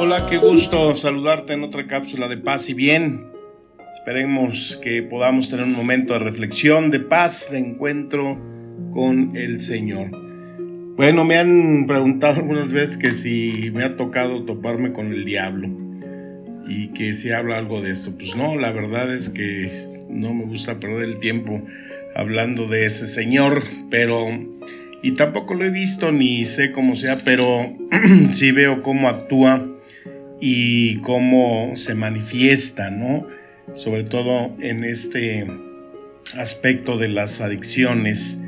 Hola, qué gusto saludarte en otra cápsula de paz y bien. Esperemos que podamos tener un momento de reflexión, de paz, de encuentro con el Señor. Bueno, me han preguntado algunas veces que si me ha tocado toparme con el diablo y que si habla algo de esto. Pues no, la verdad es que no me gusta perder el tiempo hablando de ese Señor, pero y tampoco lo he visto ni sé cómo sea, pero sí veo cómo actúa y cómo se manifiesta, ¿no? Sobre todo en este aspecto de las adicciones,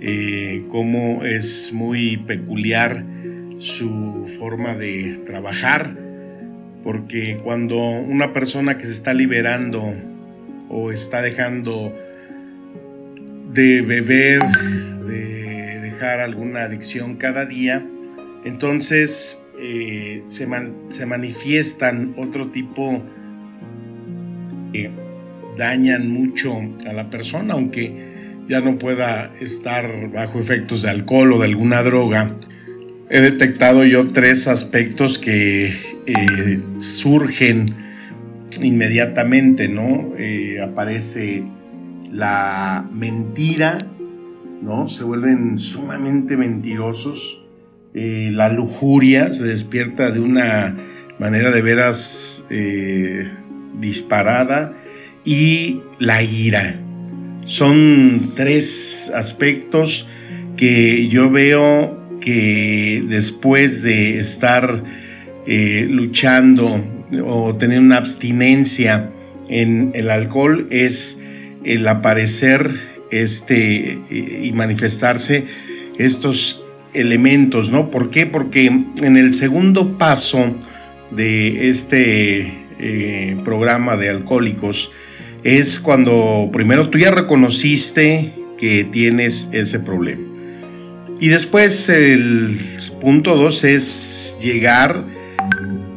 eh, cómo es muy peculiar su forma de trabajar, porque cuando una persona que se está liberando o está dejando de beber, de dejar alguna adicción cada día, entonces eh, se, man, se, manifiestan otro tipo que dañan mucho a la persona, aunque ya no pueda estar bajo efectos de alcohol o de alguna droga. He detectado yo tres aspectos que eh, surgen inmediatamente, ¿no? Eh, aparece la mentira, ¿no? Se vuelven sumamente mentirosos. Eh, la lujuria se despierta de una manera de veras eh, disparada y la ira. Son tres aspectos que yo veo que después de estar eh, luchando o tener una abstinencia en el alcohol es el aparecer este, y manifestarse estos elementos, ¿no? ¿Por qué? Porque en el segundo paso de este eh, programa de alcohólicos es cuando primero tú ya reconociste que tienes ese problema. Y después el punto dos es llegar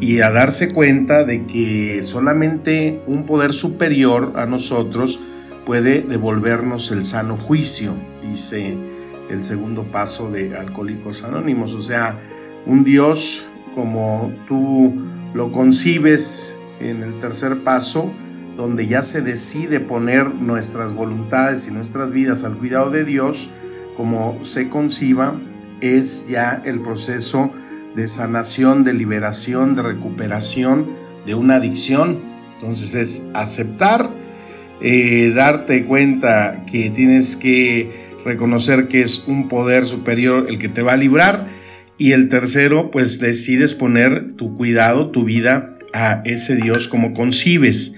y a darse cuenta de que solamente un poder superior a nosotros puede devolvernos el sano juicio, dice el segundo paso de Alcohólicos Anónimos. O sea, un Dios como tú lo concibes en el tercer paso, donde ya se decide poner nuestras voluntades y nuestras vidas al cuidado de Dios, como se conciba, es ya el proceso de sanación, de liberación, de recuperación de una adicción. Entonces es aceptar, eh, darte cuenta que tienes que reconocer que es un poder superior el que te va a librar. Y el tercero, pues decides poner tu cuidado, tu vida a ese Dios como concibes.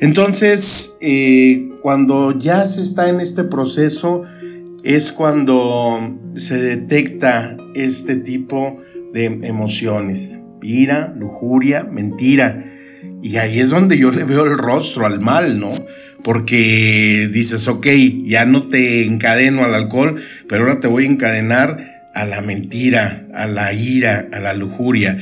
Entonces, eh, cuando ya se está en este proceso, es cuando se detecta este tipo de emociones. Ira, lujuria, mentira. Y ahí es donde yo le veo el rostro al mal, ¿no? Porque dices, ok, ya no te encadeno al alcohol, pero ahora te voy a encadenar a la mentira, a la ira, a la lujuria.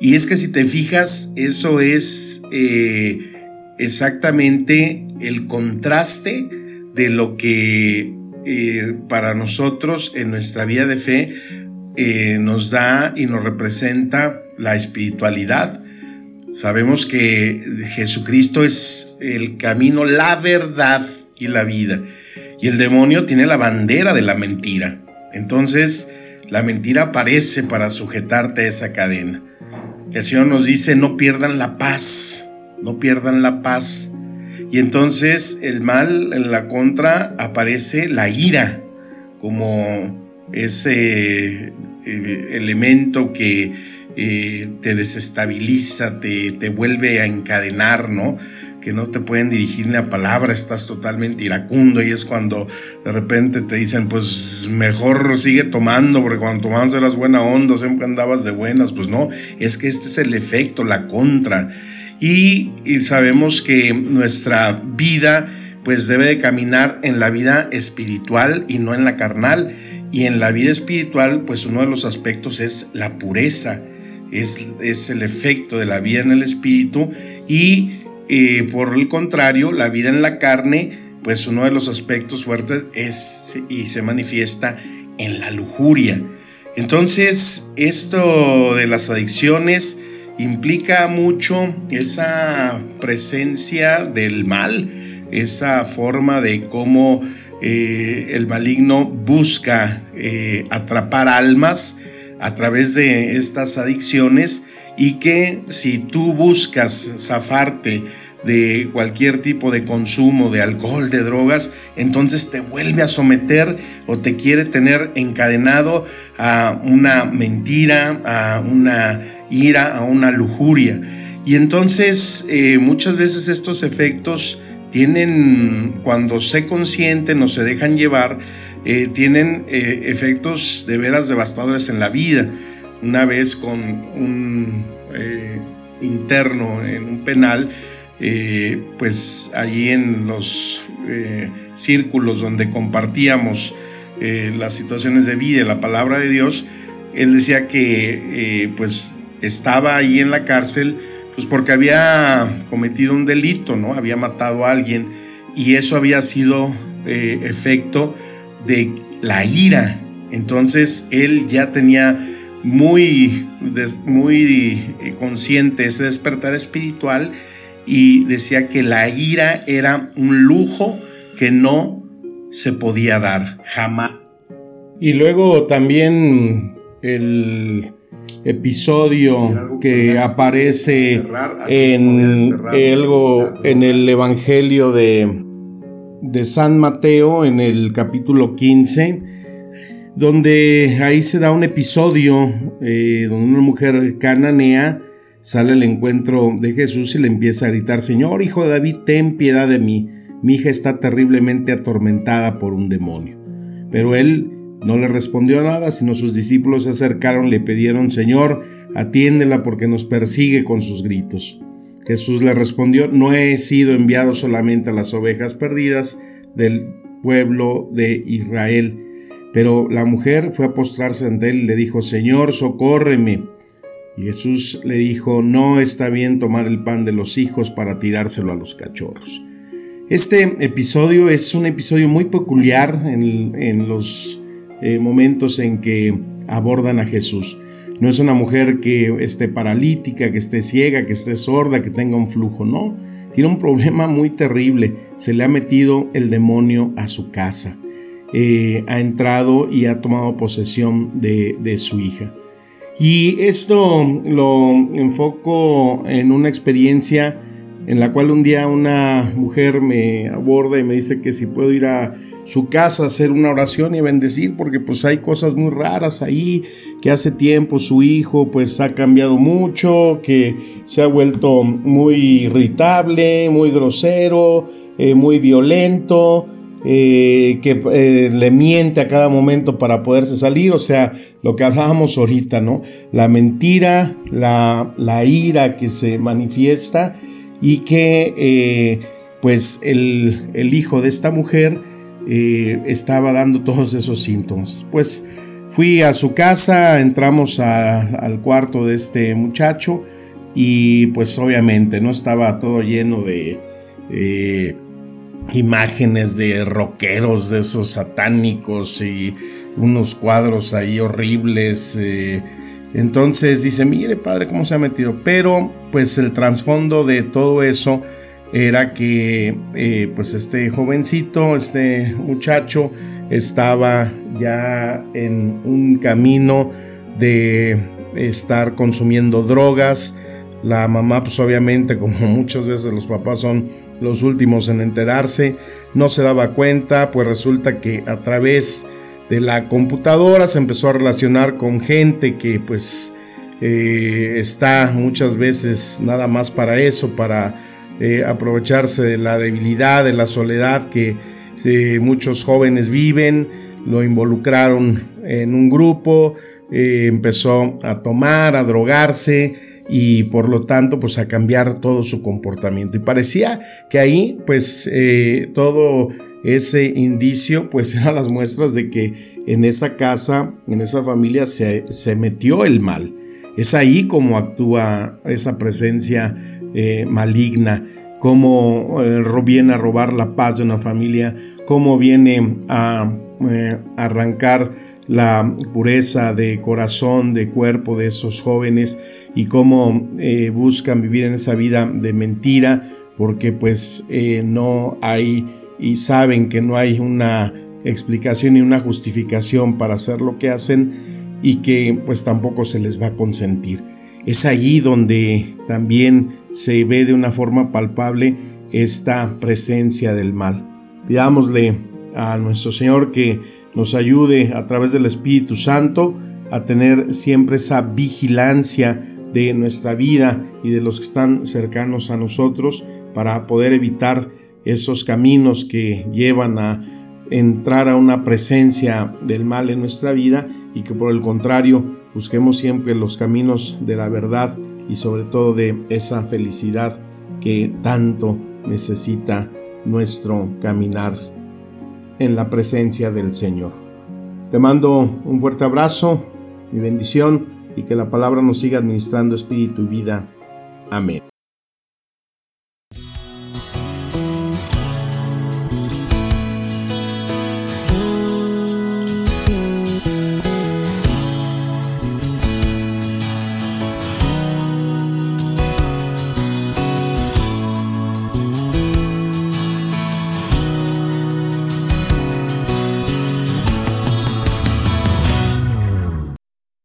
Y es que si te fijas, eso es eh, exactamente el contraste de lo que eh, para nosotros en nuestra vida de fe eh, nos da y nos representa la espiritualidad. Sabemos que Jesucristo es el camino, la verdad y la vida. Y el demonio tiene la bandera de la mentira. Entonces, la mentira aparece para sujetarte a esa cadena. El Señor nos dice, no pierdan la paz, no pierdan la paz. Y entonces el mal, en la contra, aparece la ira como ese eh, elemento que eh, te desestabiliza, te, te, vuelve a encadenar, ¿no? que no te pueden dirigir ni la palabra, estás totalmente iracundo y es cuando de repente te dicen, pues mejor sigue tomando, porque cuando tomabas eras buena onda, siempre andabas de buenas, pues no, es que este es el efecto, la contra. Y, y sabemos que nuestra vida pues debe de caminar en la vida espiritual y no en la carnal. Y en la vida espiritual, pues uno de los aspectos es la pureza, es, es el efecto de la vida en el espíritu y eh, por el contrario, la vida en la carne, pues uno de los aspectos fuertes es y se manifiesta en la lujuria. Entonces, esto de las adicciones implica mucho esa presencia del mal, esa forma de cómo eh, el maligno busca eh, atrapar almas a través de estas adicciones y que si tú buscas zafarte de cualquier tipo de consumo de alcohol, de drogas, entonces te vuelve a someter o te quiere tener encadenado a una mentira, a una ira, a una lujuria. Y entonces eh, muchas veces estos efectos tienen, cuando se consienten o se dejan llevar, eh, tienen eh, efectos de veras devastadores en la vida una vez con un eh, interno en un penal, pues allí en los círculos donde compartíamos las situaciones de vida y la palabra de Dios, él decía que pues estaba ahí en la cárcel pues porque había cometido un delito, ¿no? Había matado a alguien y eso había sido efecto de la ira. Entonces él ya tenía muy, muy eh, consciente ese despertar espiritual y decía que la ira era un lujo que no se podía dar jamás. Y luego también el episodio que aparece en, en el Evangelio de, de San Mateo en el capítulo 15 donde ahí se da un episodio eh, donde una mujer cananea sale al encuentro de Jesús y le empieza a gritar, Señor, hijo de David, ten piedad de mí, mi hija está terriblemente atormentada por un demonio. Pero él no le respondió nada, sino sus discípulos se acercaron, le pidieron, Señor, atiéndela porque nos persigue con sus gritos. Jesús le respondió, no he sido enviado solamente a las ovejas perdidas del pueblo de Israel, pero la mujer fue a postrarse ante él y le dijo, Señor, socórreme. Y Jesús le dijo, no está bien tomar el pan de los hijos para tirárselo a los cachorros. Este episodio es un episodio muy peculiar en, los eh, momentos en que abordan a Jesús. No es una mujer que esté paralítica, que esté ciega, que esté sorda, que tenga un flujo, no. Tiene un problema muy terrible. Se le ha metido el demonio a su casa. Eh, ha entrado y ha tomado posesión de, de su hija. Y esto lo enfoco en una experiencia en la cual un día una mujer me aborda y me dice que si puedo ir a su casa a hacer una oración y bendecir porque pues hay cosas muy raras ahí que hace tiempo su hijo pues ha cambiado mucho que se ha vuelto muy irritable muy grosero eh, muy violento eh, que eh, le miente a cada momento para poderse salir, o sea, lo que hablábamos ahorita, ¿no? La mentira, la, la ira que se manifiesta y que eh, pues el, el, hijo de esta mujer estaba dando todos esos síntomas. Pues fui a su casa, entramos al cuarto de este muchacho y pues obviamente no estaba todo lleno de imágenes de rockeros, de esos satánicos y unos cuadros ahí horribles. Eh. Entonces dice, mire padre, cómo se ha metido. Pero pues el trasfondo de todo eso era que eh, pues este jovencito, este muchacho, estaba ya en un camino de estar consumiendo drogas. La mamá pues obviamente como muchas veces los papás son los últimos en enterarse, no se daba cuenta, pues resulta que a través de la computadora se empezó a relacionar con gente que pues eh, está muchas veces nada más para eso, para eh, aprovecharse de la debilidad, de la soledad que eh, muchos jóvenes viven, lo involucraron en un grupo, empezó a tomar, a drogarse y por lo tanto pues a cambiar todo su comportamiento. Y parecía que ahí pues todo ese indicio pues eran las muestras de que en esa casa, en esa familia se, metió el mal. Es ahí como actúa esa presencia eh, maligna, cómo eh, viene a robar la paz de una familia, cómo viene a eh, arrancar la pureza de corazón, de cuerpo de esos jóvenes y cómo buscan vivir en esa vida de mentira porque pues no hay y saben que no hay una explicación ni una justificación para hacer lo que hacen y que pues tampoco se les va a consentir. Es allí donde también se ve de una forma palpable esta presencia del mal. Pidámosle a nuestro Señor que nos ayude a través del Espíritu Santo a tener siempre esa vigilancia de nuestra vida y de los que están cercanos a nosotros para poder evitar esos caminos que llevan a entrar a una presencia del mal en nuestra vida y que por el contrario busquemos siempre los caminos de la verdad y sobre todo de esa felicidad que tanto necesita nuestro caminar en la presencia del Señor. Te mando un fuerte abrazo, mi bendición y que la palabra nos siga administrando espíritu y vida. Amén.